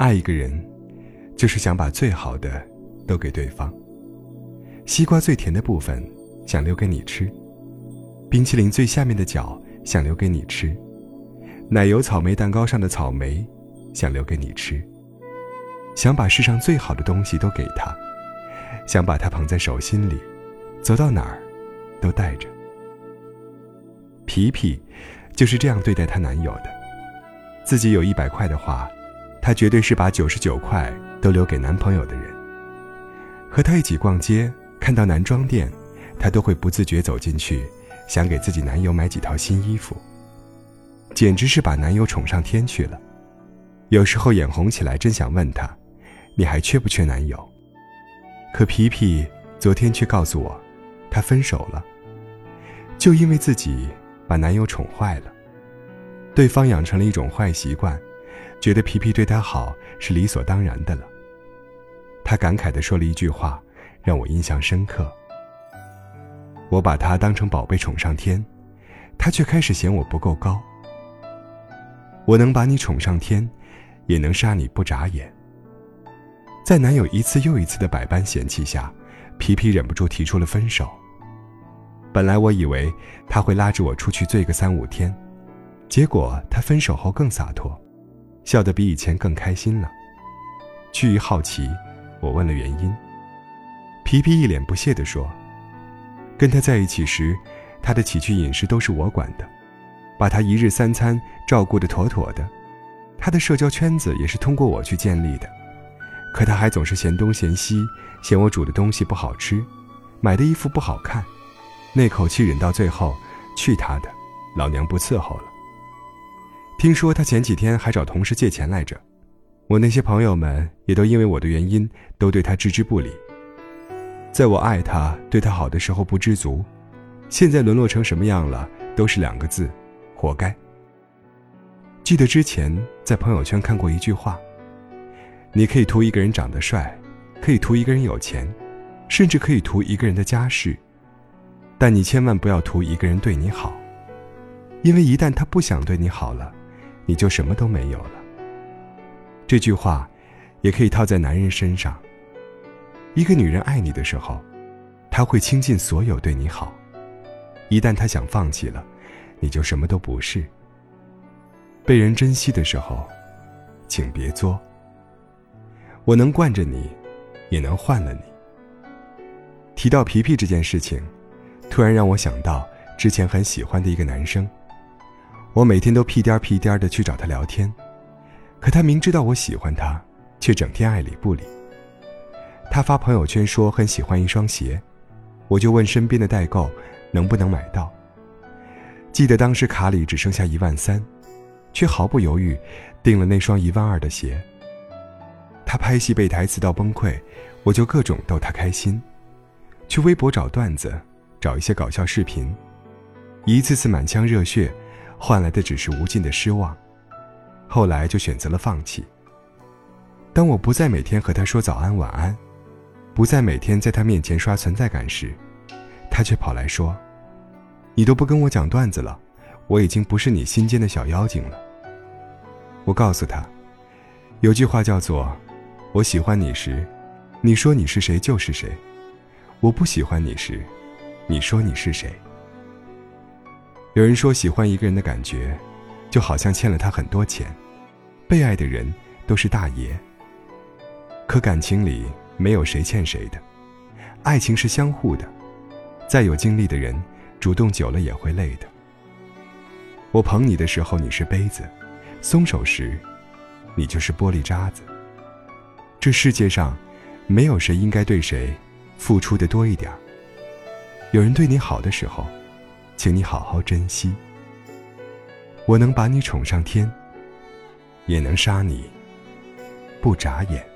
爱一个人，就是想把最好的都给对方。西瓜最甜的部分想留给你吃，冰淇淋最下面的角想留给你吃，奶油草莓蛋糕上的草莓想留给你吃。想把世上最好的东西都给他，想把他捧在手心里，走到哪儿都带着。皮皮就是这样对待她男友的。自己有一百块的话，她绝对是把九十九块都留给男朋友的人。和他一起逛街，看到男装店，她都会不自觉走进去，想给自己男友买几套新衣服。简直是把男友宠上天去了。有时候眼红起来，真想问他。你还缺不缺男友？可皮皮昨天却告诉我，他分手了，就因为自己把男友宠坏了。对方养成了一种坏习惯，觉得皮皮对他好是理所当然的了。他感慨地说了一句话，让我印象深刻。我把他当成宝贝宠上天，他却开始嫌我不够高。我能把你宠上天，也能杀你不眨眼。在男友一次又一次的百般嫌弃下，皮皮忍不住提出了分手。本来我以为他会拉着我出去醉个三五天，结果他分手后更洒脱，笑得比以前更开心了。出于好奇，我问了原因。皮皮一脸不屑地说：“跟他在一起时，他的起居饮食都是我管的，把他一日三餐照顾得妥妥的，他的社交圈子也是通过我去建立的。”可他还总是嫌东嫌西，嫌我煮的东西不好吃，买的衣服不好看，那口气忍到最后，去他的，老娘不伺候了。听说他前几天还找同事借钱来着，我那些朋友们也都因为我的原因都对他置之不理。在我爱他、对他好的时候不知足，现在沦落成什么样了，都是两个字：活该。记得之前在朋友圈看过一句话。你可以图一个人长得帅，可以图一个人有钱，甚至可以图一个人的家世，但你千万不要图一个人对你好，因为一旦他不想对你好了，你就什么都没有了。这句话，也可以套在男人身上。一个女人爱你的时候，她会倾尽所有对你好；一旦她想放弃了，你就什么都不是。被人珍惜的时候，请别作。我能惯着你，也能换了你。提到皮皮这件事情，突然让我想到之前很喜欢的一个男生。我每天都屁颠屁颠的去找他聊天，可他明知道我喜欢他，却整天爱理不理。他发朋友圈说很喜欢一双鞋，我就问身边的代购能不能买到。记得当时卡里只剩下一万三，却毫不犹豫订了那双一万二的鞋。他拍戏背台词到崩溃，我就各种逗他开心，去微博找段子，找一些搞笑视频，一次次满腔热血，换来的只是无尽的失望。后来就选择了放弃。当我不再每天和他说早安晚安，不再每天在他面前刷存在感时，他却跑来说：“你都不跟我讲段子了，我已经不是你心间的小妖精了。”我告诉他，有句话叫做。我喜欢你时，你说你是谁就是谁；我不喜欢你时，你说你是谁。有人说，喜欢一个人的感觉，就好像欠了他很多钱，被爱的人都是大爷。可感情里没有谁欠谁的，爱情是相互的，再有经历的人，主动久了也会累的。我捧你的时候你是杯子，松手时，你就是玻璃渣子。这世界上，没有谁应该对谁付出的多一点有人对你好的时候，请你好好珍惜。我能把你宠上天，也能杀你不眨眼。